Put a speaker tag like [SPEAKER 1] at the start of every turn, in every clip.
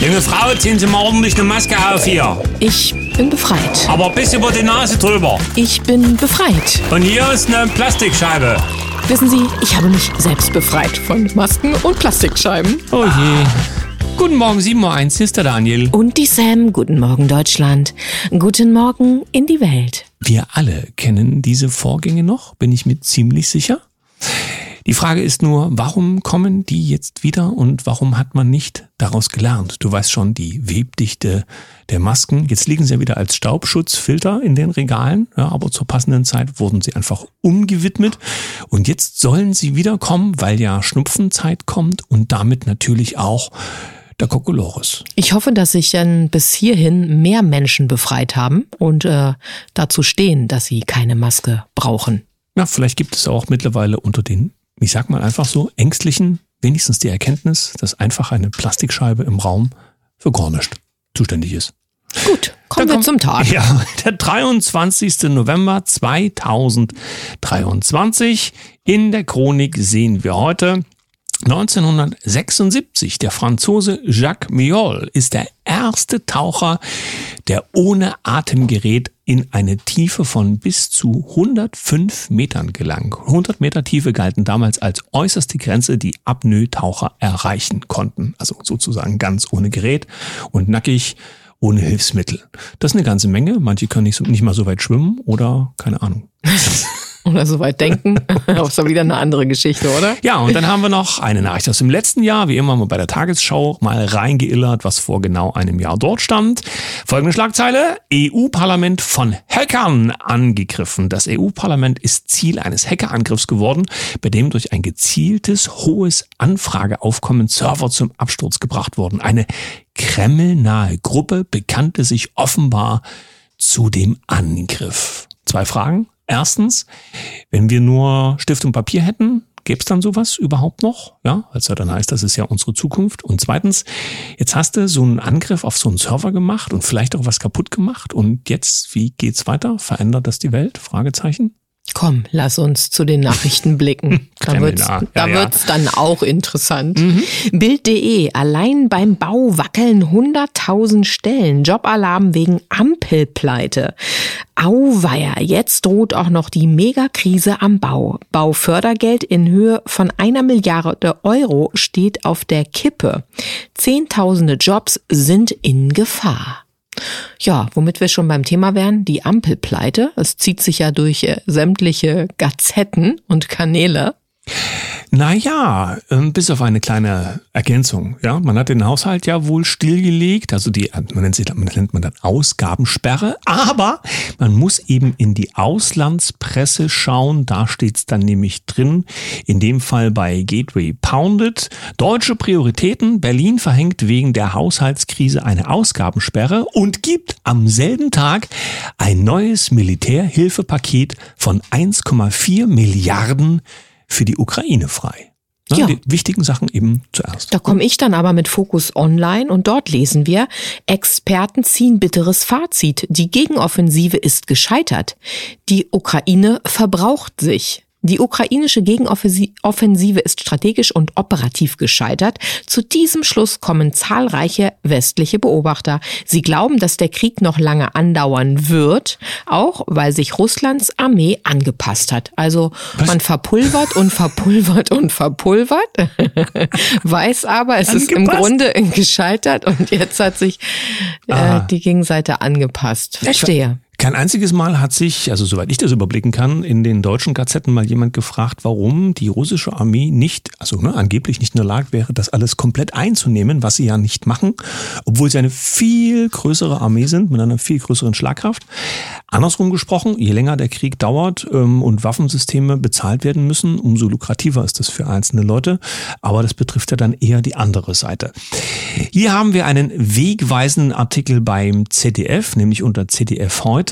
[SPEAKER 1] Junge Frau, ziehen Sie mal ordentlich eine Maske auf hier.
[SPEAKER 2] Ich bin befreit.
[SPEAKER 1] Aber bis über die Nase drüber.
[SPEAKER 2] Ich bin befreit.
[SPEAKER 1] Und hier ist eine Plastikscheibe.
[SPEAKER 2] Wissen Sie, ich habe mich selbst befreit von Masken und Plastikscheiben.
[SPEAKER 1] Oh je. Guten Morgen, 7.01 Uhr, ist der Daniel.
[SPEAKER 2] Und die Sam. Guten Morgen, Deutschland. Guten Morgen in die Welt.
[SPEAKER 1] Wir alle kennen diese Vorgänge noch, bin ich mir ziemlich sicher. Die Frage ist nur, warum kommen die jetzt wieder und warum hat man nicht daraus gelernt? Du weißt schon, die Webdichte der Masken. Jetzt liegen sie ja wieder als Staubschutzfilter in den Regalen, ja, aber zur passenden Zeit wurden sie einfach umgewidmet. Und jetzt sollen sie wiederkommen, weil ja Schnupfenzeit kommt und damit natürlich auch der Kokolores.
[SPEAKER 2] Ich hoffe, dass sich dann bis hierhin mehr Menschen befreit haben und äh, dazu stehen, dass sie keine Maske brauchen.
[SPEAKER 1] Ja, vielleicht gibt es auch mittlerweile unter den ich sag mal einfach so, Ängstlichen wenigstens die Erkenntnis, dass einfach eine Plastikscheibe im Raum für gar nichts zuständig ist.
[SPEAKER 2] Gut, kommen wir zum Tag.
[SPEAKER 1] Ja, der 23. November 2023. In der Chronik sehen wir heute 1976, der Franzose Jacques Miol ist der erste Taucher, der ohne Atemgerät in eine Tiefe von bis zu 105 Metern gelang. 100 Meter Tiefe galten damals als äußerste Grenze, die Apnoe-Taucher erreichen konnten. Also sozusagen ganz ohne Gerät und nackig ohne Hilfsmittel. Das ist eine ganze Menge. Manche können nicht, so, nicht mal so weit schwimmen oder keine Ahnung.
[SPEAKER 2] oder so weit denken. Aber ist doch wieder eine andere Geschichte, oder?
[SPEAKER 1] Ja, und dann haben wir noch eine Nachricht aus dem letzten Jahr, wie immer mal bei der Tagesschau mal reingeillert, was vor genau einem Jahr dort stand. Folgende Schlagzeile. EU-Parlament von Hackern angegriffen. Das EU-Parlament ist Ziel eines Hackerangriffs geworden, bei dem durch ein gezieltes, hohes Anfrageaufkommen Server zum Absturz gebracht wurden. Eine kremlnahe Gruppe bekannte sich offenbar zu dem Angriff. Zwei Fragen. Erstens, wenn wir nur Stift und Papier hätten, gäbe es dann sowas überhaupt noch? Ja, als ja dann heißt, das ist ja unsere Zukunft. Und zweitens, jetzt hast du so einen Angriff auf so einen Server gemacht und vielleicht auch was kaputt gemacht. Und jetzt, wie geht's weiter? Verändert das die Welt? Fragezeichen.
[SPEAKER 2] Komm, lass uns zu den Nachrichten blicken. Da wird's, ja, da ja. wird's dann auch interessant. Mhm. Bild.de, allein beim Bau wackeln 100.000 Stellen. Jobalarm wegen Ampelpleite. Auweia, jetzt droht auch noch die Megakrise am Bau. Baufördergeld in Höhe von einer Milliarde Euro steht auf der Kippe. Zehntausende Jobs sind in Gefahr. Ja, womit wir schon beim Thema wären, die Ampelpleite. Es zieht sich ja durch äh, sämtliche Gazetten und Kanäle.
[SPEAKER 1] Naja, ähm, bis auf eine kleine Ergänzung. Ja, man hat den Haushalt ja wohl stillgelegt, also die, man nennt, sie, man nennt man dann Ausgabensperre, aber man muss eben in die Auslandspresse schauen, da steht's dann nämlich drin, in dem Fall bei Gateway Pounded, deutsche Prioritäten, Berlin verhängt wegen der Haushaltskrise eine Ausgabensperre und gibt am selben Tag ein neues Militärhilfepaket von 1,4 Milliarden für die Ukraine frei. Ne, ja. Die wichtigen Sachen eben zuerst.
[SPEAKER 2] Da komme ich dann aber mit Fokus Online und dort lesen wir, Experten ziehen bitteres Fazit. Die Gegenoffensive ist gescheitert. Die Ukraine verbraucht sich. Die ukrainische Gegenoffensive ist strategisch und operativ gescheitert. Zu diesem Schluss kommen zahlreiche westliche Beobachter. Sie glauben, dass der Krieg noch lange andauern wird, auch weil sich Russlands Armee angepasst hat. Also Was? man verpulvert und verpulvert und verpulvert, weiß aber, es angepasst? ist im Grunde gescheitert und jetzt hat sich äh, die Gegenseite angepasst. Verstehe.
[SPEAKER 1] Kein einziges Mal hat sich, also soweit ich das überblicken kann, in den deutschen Gazetten mal jemand gefragt, warum die russische Armee nicht, also ne, angeblich nicht in der Lage wäre, das alles komplett einzunehmen, was sie ja nicht machen, obwohl sie eine viel größere Armee sind mit einer viel größeren Schlagkraft. Andersrum gesprochen, je länger der Krieg dauert ähm, und Waffensysteme bezahlt werden müssen, umso lukrativer ist das für einzelne Leute. Aber das betrifft ja dann eher die andere Seite. Hier haben wir einen wegweisenden Artikel beim ZDF, nämlich unter ZDF heute.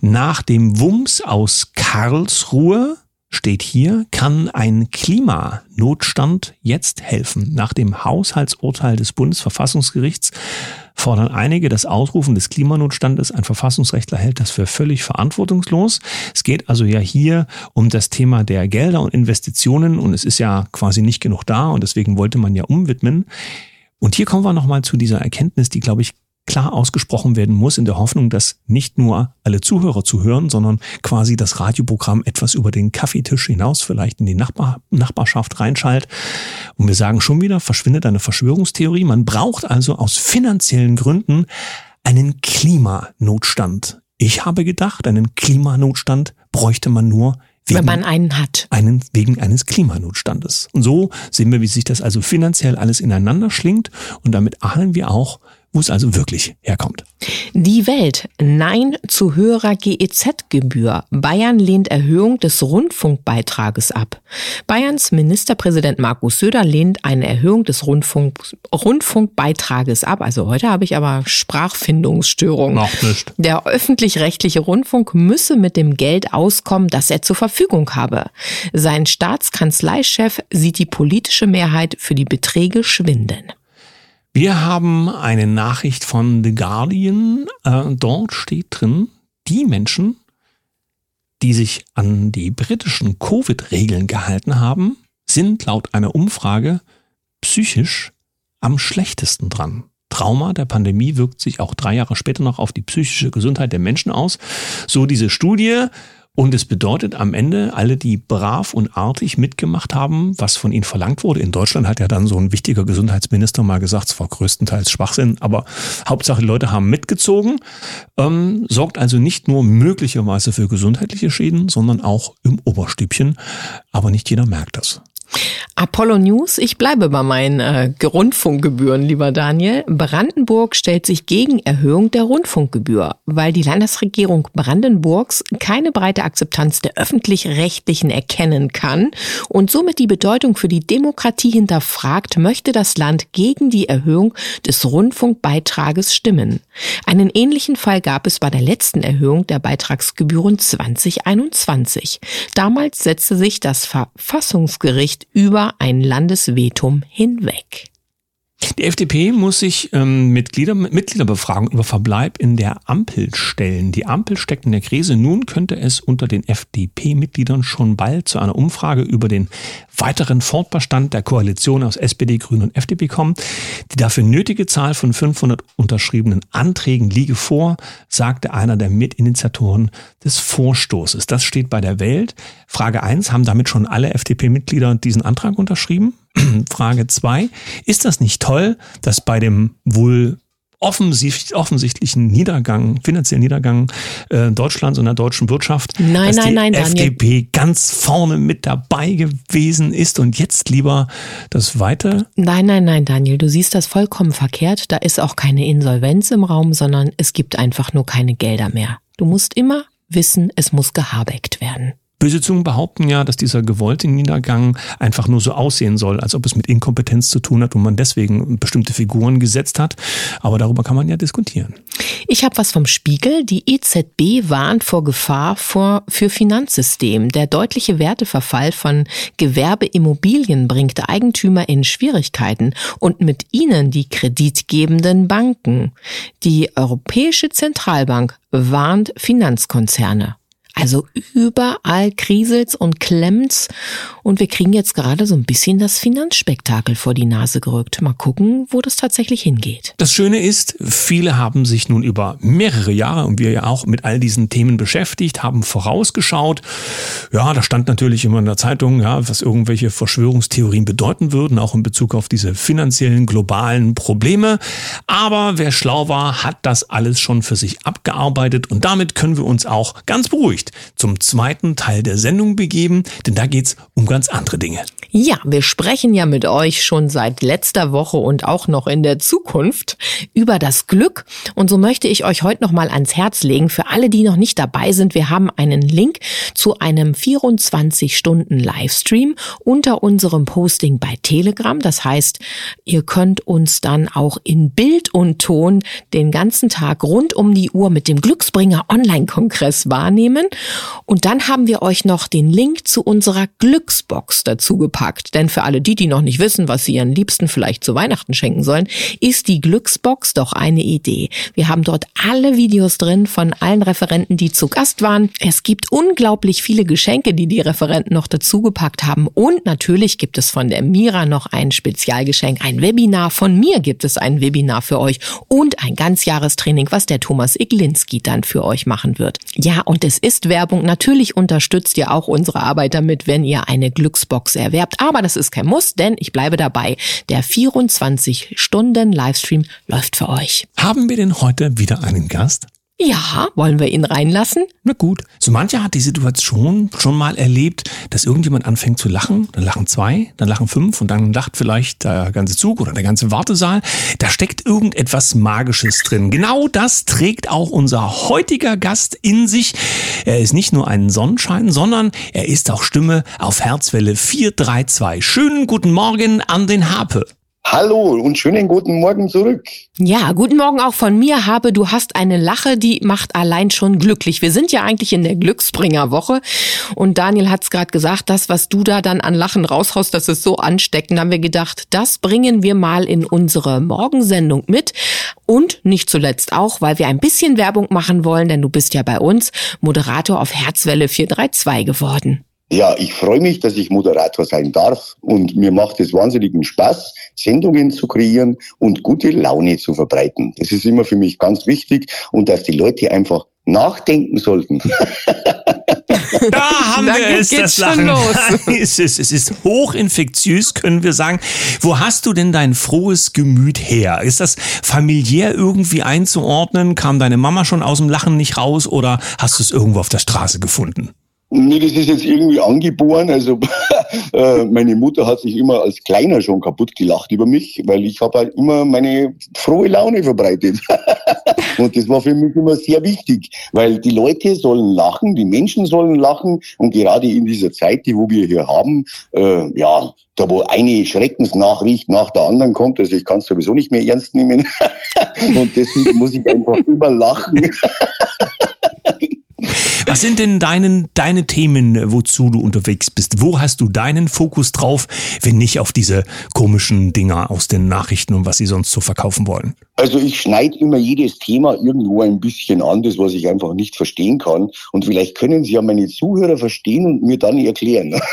[SPEAKER 1] Nach dem Wumms aus Karlsruhe steht hier, kann ein Klimanotstand jetzt helfen. Nach dem Haushaltsurteil des Bundesverfassungsgerichts fordern einige das Ausrufen des Klimanotstandes. Ein Verfassungsrechtler hält das für völlig verantwortungslos. Es geht also ja hier um das Thema der Gelder und Investitionen und es ist ja quasi nicht genug da und deswegen wollte man ja umwidmen. Und hier kommen wir nochmal zu dieser Erkenntnis, die, glaube ich, klar ausgesprochen werden muss, in der Hoffnung, dass nicht nur alle Zuhörer zuhören, sondern quasi das Radioprogramm etwas über den Kaffeetisch hinaus vielleicht in die Nachbar Nachbarschaft reinschaltet. Und wir sagen schon wieder, verschwindet eine Verschwörungstheorie. Man braucht also aus finanziellen Gründen einen Klimanotstand. Ich habe gedacht, einen Klimanotstand bräuchte man nur
[SPEAKER 2] Wegen Wenn man einen hat.
[SPEAKER 1] Einen, wegen eines Klimanotstandes. Und so sehen wir, wie sich das also finanziell alles ineinander schlingt. Und damit ahnen wir auch, wo es also wirklich herkommt.
[SPEAKER 2] Die Welt. Nein zu höherer GEZ-Gebühr. Bayern lehnt Erhöhung des Rundfunkbeitrages ab. Bayerns Ministerpräsident Markus Söder lehnt eine Erhöhung des Rundfunk Rundfunkbeitrages ab. Also heute habe ich aber Sprachfindungsstörungen.
[SPEAKER 1] Macht nicht.
[SPEAKER 2] Der öffentlich-rechtliche Rundfunk müsse mit dem Geld auskommen, das er zur Verfügung habe. Sein Staatskanzleichef sieht die politische Mehrheit für die Beträge schwinden.
[SPEAKER 1] Wir haben eine Nachricht von The Guardian. Äh, dort steht drin, die Menschen, die sich an die britischen Covid-Regeln gehalten haben, sind laut einer Umfrage psychisch am schlechtesten dran. Trauma der Pandemie wirkt sich auch drei Jahre später noch auf die psychische Gesundheit der Menschen aus. So diese Studie. Und es bedeutet am Ende, alle, die brav und artig mitgemacht haben, was von ihnen verlangt wurde. In Deutschland hat ja dann so ein wichtiger Gesundheitsminister mal gesagt, es war größtenteils Schwachsinn, aber Hauptsache Leute haben mitgezogen, ähm, sorgt also nicht nur möglicherweise für gesundheitliche Schäden, sondern auch im Oberstübchen. Aber nicht jeder merkt das.
[SPEAKER 2] Apollo News, ich bleibe bei meinen äh, Rundfunkgebühren, lieber Daniel. Brandenburg stellt sich gegen Erhöhung der Rundfunkgebühr, weil die Landesregierung Brandenburgs keine breite Akzeptanz der öffentlich-rechtlichen erkennen kann und somit die Bedeutung für die Demokratie hinterfragt, möchte das Land gegen die Erhöhung des Rundfunkbeitrages stimmen. Einen ähnlichen Fall gab es bei der letzten Erhöhung der Beitragsgebühren 2021. Damals setzte sich das Verfassungsgericht über ein Landesvetum hinweg.
[SPEAKER 1] Die FDP muss sich ähm, Mitglieder, Mitgliederbefragung über Verbleib in der Ampel stellen. Die Ampel steckt in der Krise. Nun könnte es unter den FDP-Mitgliedern schon bald zu einer Umfrage über den weiteren Fortbestand der Koalition aus SPD, Grünen und FDP kommen. Die dafür nötige Zahl von 500 unterschriebenen Anträgen liege vor, sagte einer der Mitinitiatoren des Vorstoßes. Das steht bei der Welt. Frage eins: Haben damit schon alle FDP-Mitglieder diesen Antrag unterschrieben? Frage zwei: Ist das nicht toll, dass bei dem wohl offensichtlichen Niedergang, finanziellen Niedergang äh, Deutschlands und der deutschen Wirtschaft,
[SPEAKER 2] nein,
[SPEAKER 1] dass
[SPEAKER 2] nein,
[SPEAKER 1] die
[SPEAKER 2] nein,
[SPEAKER 1] FDP Daniel. ganz vorne mit dabei gewesen ist und jetzt lieber das weite.
[SPEAKER 2] Nein, nein, nein, Daniel, du siehst das vollkommen verkehrt. Da ist auch keine Insolvenz im Raum, sondern es gibt einfach nur keine Gelder mehr. Du musst immer wissen, es muss gehabeckt werden.
[SPEAKER 1] Böse Zungen behaupten ja, dass dieser gewollte Niedergang einfach nur so aussehen soll, als ob es mit Inkompetenz zu tun hat und man deswegen bestimmte Figuren gesetzt hat. Aber darüber kann man ja diskutieren.
[SPEAKER 2] Ich habe was vom Spiegel. Die EZB warnt vor Gefahr vor, für Finanzsystem. Der deutliche Werteverfall von Gewerbeimmobilien bringt Eigentümer in Schwierigkeiten und mit ihnen die kreditgebenden Banken. Die Europäische Zentralbank warnt Finanzkonzerne. Also überall kriselt's und klemmt's und wir kriegen jetzt gerade so ein bisschen das Finanzspektakel vor die Nase gerückt. Mal gucken, wo das tatsächlich hingeht.
[SPEAKER 1] Das Schöne ist, viele haben sich nun über mehrere Jahre und wir ja auch mit all diesen Themen beschäftigt, haben vorausgeschaut. Ja, da stand natürlich immer in der Zeitung, ja, was irgendwelche Verschwörungstheorien bedeuten würden, auch in Bezug auf diese finanziellen globalen Probleme. Aber wer schlau war, hat das alles schon für sich abgearbeitet und damit können wir uns auch ganz beruhigt Nachricht zum zweiten Teil der Sendung begeben, denn da geht's um ganz andere Dinge.
[SPEAKER 2] Ja, wir sprechen ja mit euch schon seit letzter Woche und auch noch in der Zukunft über das Glück. Und so möchte ich euch heute noch mal ans Herz legen, für alle, die noch nicht dabei sind, wir haben einen Link zu einem 24-Stunden-Livestream unter unserem Posting bei Telegram. Das heißt, ihr könnt uns dann auch in Bild und Ton den ganzen Tag rund um die Uhr mit dem Glücksbringer Online-Kongress wahrnehmen. Und dann haben wir euch noch den Link zu unserer Glücksbox dazu gepackt. Denn für alle die, die noch nicht wissen, was sie ihren Liebsten vielleicht zu Weihnachten schenken sollen, ist die Glücksbox doch eine Idee. Wir haben dort alle Videos drin von allen Referenten, die zu Gast waren. Es gibt unglaublich viele Geschenke, die die Referenten noch dazu gepackt haben. Und natürlich gibt es von der Mira noch ein Spezialgeschenk, ein Webinar. Von mir gibt es ein Webinar für euch und ein Ganzjahrestraining, was der Thomas Iglinski dann für euch machen wird. Ja, und es ist Werbung. Natürlich unterstützt ihr auch unsere Arbeit damit, wenn ihr eine Glücksbox erwerbt. Aber das ist kein Muss, denn ich bleibe dabei. Der 24 Stunden Livestream läuft für euch.
[SPEAKER 1] Haben wir denn heute wieder einen Gast?
[SPEAKER 2] Ja, wollen wir ihn reinlassen?
[SPEAKER 1] Na gut. So mancher hat die Situation schon mal erlebt, dass irgendjemand anfängt zu lachen, dann lachen zwei, dann lachen fünf und dann lacht vielleicht der ganze Zug oder der ganze Wartesaal. Da steckt irgendetwas Magisches drin. Genau das trägt auch unser heutiger Gast in sich. Er ist nicht nur ein Sonnenschein, sondern er ist auch Stimme auf Herzwelle 432. Schönen guten Morgen an den Harpe.
[SPEAKER 3] Hallo und schönen guten Morgen zurück.
[SPEAKER 2] Ja, guten Morgen auch von mir. Habe, du hast eine Lache, die macht allein schon glücklich. Wir sind ja eigentlich in der Glücksbringerwoche und Daniel hat es gerade gesagt, das, was du da dann an Lachen raushaust, das ist so ansteckend. Haben wir gedacht, das bringen wir mal in unsere Morgensendung mit und nicht zuletzt auch, weil wir ein bisschen Werbung machen wollen, denn du bist ja bei uns Moderator auf Herzwelle 432 geworden.
[SPEAKER 3] Ja, ich freue mich, dass ich Moderator sein darf und mir macht es wahnsinnigen Spaß, Sendungen zu kreieren und gute Laune zu verbreiten. Das ist immer für mich ganz wichtig und dass die Leute einfach nachdenken sollten.
[SPEAKER 1] Da haben wir es, das Lachen. es, ist, es ist hochinfektiös, können wir sagen. Wo hast du denn dein frohes Gemüt her? Ist das familiär irgendwie einzuordnen? Kam deine Mama schon aus dem Lachen nicht raus oder hast du es irgendwo auf der Straße gefunden?
[SPEAKER 3] Nee, das ist jetzt irgendwie angeboren. Also äh, meine Mutter hat sich immer als Kleiner schon kaputt gelacht über mich, weil ich habe halt immer meine frohe Laune verbreitet. und das war für mich immer sehr wichtig, weil die Leute sollen lachen, die Menschen sollen lachen und gerade in dieser Zeit, die wo wir hier haben, äh, ja, da wo eine Schreckensnachricht nach der anderen kommt, also ich kann es sowieso nicht mehr ernst nehmen und deswegen muss ich einfach immer lachen.
[SPEAKER 1] Was sind denn deinen, deine Themen, wozu du unterwegs bist? Wo hast du deinen Fokus drauf, wenn nicht auf diese komischen Dinger aus den Nachrichten und was sie sonst so verkaufen wollen?
[SPEAKER 3] Also ich schneide immer jedes Thema irgendwo ein bisschen an, das was ich einfach nicht verstehen kann. Und vielleicht können Sie ja meine Zuhörer verstehen und mir dann erklären.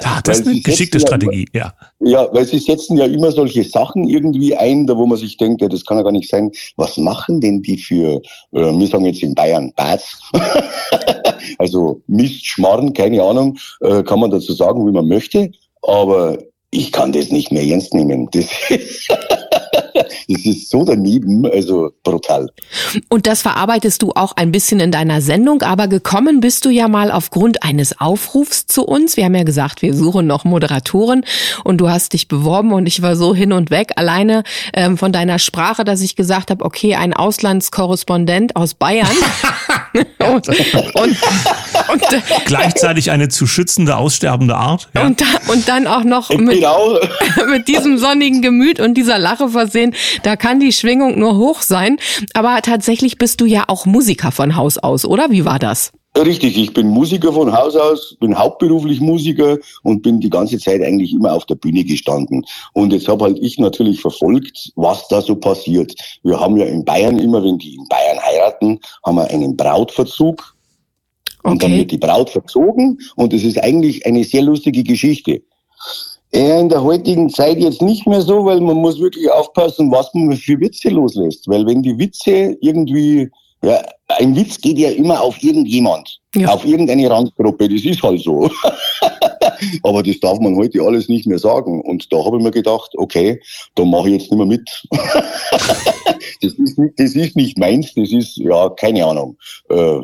[SPEAKER 1] Ja, das ist eine geschickte Strategie, ja.
[SPEAKER 3] Ja, weil Sie setzen ja immer solche Sachen irgendwie ein, da wo man sich denkt, ja, das kann ja gar nicht sein. Was machen denn die für, äh, wir sagen jetzt in Bayern, Bats? also Mist, Schmarrn, keine Ahnung, äh, kann man dazu sagen, wie man möchte. Aber ich kann das nicht mehr ernst nehmen. Das ist das ist so daneben, also brutal.
[SPEAKER 2] Und das verarbeitest du auch ein bisschen in deiner Sendung, aber gekommen bist du ja mal aufgrund eines Aufrufs zu uns. Wir haben ja gesagt, wir suchen noch Moderatoren und du hast dich beworben und ich war so hin und weg, alleine ähm, von deiner Sprache, dass ich gesagt habe, okay, ein Auslandskorrespondent aus Bayern.
[SPEAKER 1] und, und, und, Gleichzeitig eine zu schützende, aussterbende Art.
[SPEAKER 2] Ja. Und, da, und dann auch noch mit, genau. mit diesem sonnigen Gemüt und dieser Lache versehen. Da kann die Schwingung nur hoch sein. Aber tatsächlich bist du ja auch Musiker von Haus aus, oder? Wie war das?
[SPEAKER 3] Richtig, ich bin Musiker von Haus aus, bin hauptberuflich Musiker und bin die ganze Zeit eigentlich immer auf der Bühne gestanden. Und jetzt habe halt ich natürlich verfolgt, was da so passiert. Wir haben ja in Bayern immer, wenn die in Bayern heiraten, haben wir einen Brautverzug. Und okay. dann wird die Braut verzogen und es ist eigentlich eine sehr lustige Geschichte. Eher in der heutigen Zeit jetzt nicht mehr so, weil man muss wirklich aufpassen, was man für Witze loslässt. Weil wenn die Witze irgendwie, ja, ein Witz geht ja immer auf irgendjemand, ja. auf irgendeine Randgruppe, das ist halt so. Aber das darf man heute alles nicht mehr sagen. Und da habe ich mir gedacht, okay, da mache ich jetzt nicht mehr mit. das, ist, das ist nicht meins, das ist, ja, keine Ahnung. Äh,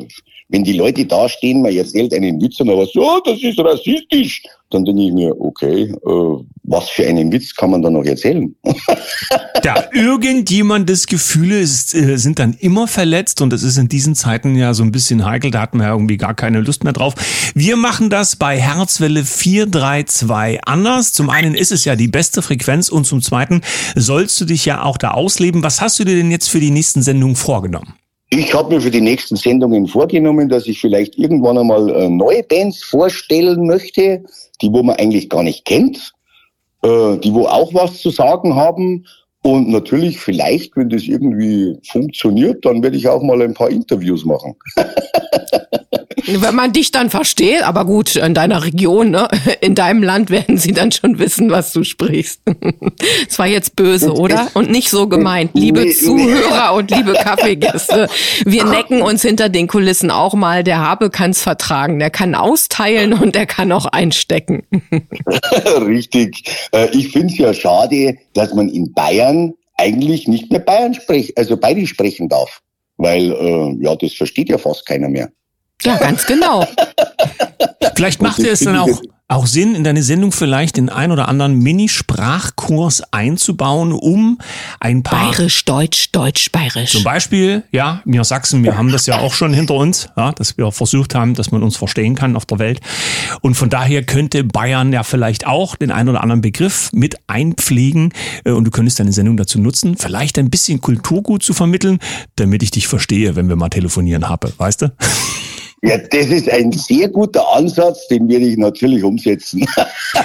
[SPEAKER 3] wenn die Leute da stehen, man erzählt einen Witz und man was, oh, das ist rassistisch, dann denke ich mir, okay, äh, was für einen Witz kann man da noch erzählen?
[SPEAKER 1] ja, irgendjemandes Gefühle ist, äh, sind dann immer verletzt und das ist in diesen Zeiten ja so ein bisschen heikel, da hatten wir ja irgendwie gar keine Lust mehr drauf. Wir machen das bei Herzwelle 432 anders. Zum einen ist es ja die beste Frequenz und zum zweiten sollst du dich ja auch da ausleben. Was hast du dir denn jetzt für die nächsten Sendungen vorgenommen?
[SPEAKER 3] Ich habe mir für die nächsten Sendungen vorgenommen, dass ich vielleicht irgendwann einmal äh, neue Bands vorstellen möchte, die wo man eigentlich gar nicht kennt, äh, die wo auch was zu sagen haben. Und natürlich, vielleicht, wenn das irgendwie funktioniert, dann werde ich auch mal ein paar Interviews machen.
[SPEAKER 2] Wenn man dich dann versteht, aber gut, in deiner Region, ne? in deinem Land werden sie dann schon wissen, was du sprichst. Es war jetzt böse, oder? Und nicht so gemeint. Liebe Zuhörer und liebe Kaffeegäste, wir necken uns hinter den Kulissen auch mal. Der Habe kann's vertragen. Der kann austeilen und der kann auch einstecken.
[SPEAKER 3] Richtig. Äh, ich finde es ja schade, dass man in Bayern eigentlich nicht mehr Bayern spricht, also beide sprechen darf. Weil, äh, ja, das versteht ja fast keiner mehr.
[SPEAKER 2] Ja, ganz genau.
[SPEAKER 1] Vielleicht macht es dann auch, auch Sinn, in deine Sendung vielleicht den ein oder anderen Mini-Sprachkurs einzubauen, um ein paar.
[SPEAKER 2] Bayerisch, Deutsch, Deutsch, Bayerisch.
[SPEAKER 1] Zum Beispiel, ja, wir Sachsen, wir haben das ja auch schon hinter uns, ja, dass wir versucht haben, dass man uns verstehen kann auf der Welt. Und von daher könnte Bayern ja vielleicht auch den ein oder anderen Begriff mit einpflegen äh, und du könntest deine Sendung dazu nutzen, vielleicht ein bisschen Kulturgut zu vermitteln, damit ich dich verstehe, wenn wir mal telefonieren haben, weißt du?
[SPEAKER 3] Ja, das ist ein sehr guter Ansatz, den werde ich natürlich umsetzen.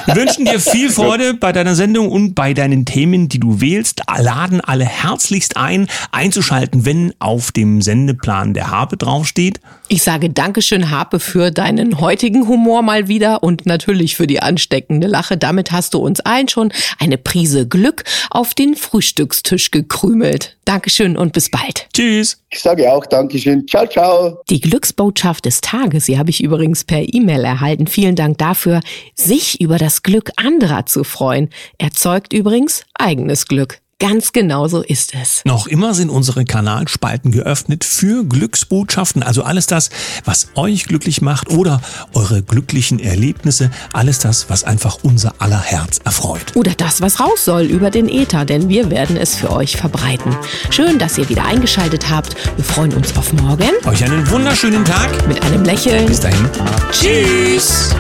[SPEAKER 1] Wir wünschen dir viel Freude bei deiner Sendung und bei deinen Themen, die du wählst. Laden alle herzlichst ein, einzuschalten, wenn auf dem Sendeplan der Harpe draufsteht.
[SPEAKER 2] Ich sage Dankeschön, Harpe, für deinen heutigen Humor mal wieder und natürlich für die ansteckende Lache. Damit hast du uns allen schon eine Prise Glück auf den Frühstückstisch gekrümelt. Dankeschön und bis bald.
[SPEAKER 1] Tschüss.
[SPEAKER 3] Ich sage auch Dankeschön. Ciao, ciao.
[SPEAKER 2] Die Glücksbotschaft des Tages, die habe ich übrigens per E-Mail erhalten. Vielen Dank dafür. Sich über das Glück anderer zu freuen, erzeugt übrigens eigenes Glück. Ganz genau so ist es.
[SPEAKER 1] Noch immer sind unsere Kanalspalten geöffnet für Glücksbotschaften, also alles das, was euch glücklich macht oder eure glücklichen Erlebnisse, alles das, was einfach unser aller Herz erfreut.
[SPEAKER 2] Oder das, was raus soll über den Äther, denn wir werden es für euch verbreiten. Schön, dass ihr wieder eingeschaltet habt. Wir freuen uns auf morgen.
[SPEAKER 1] Euch einen wunderschönen Tag.
[SPEAKER 2] Mit einem Lächeln.
[SPEAKER 1] Bis dahin. Tschüss.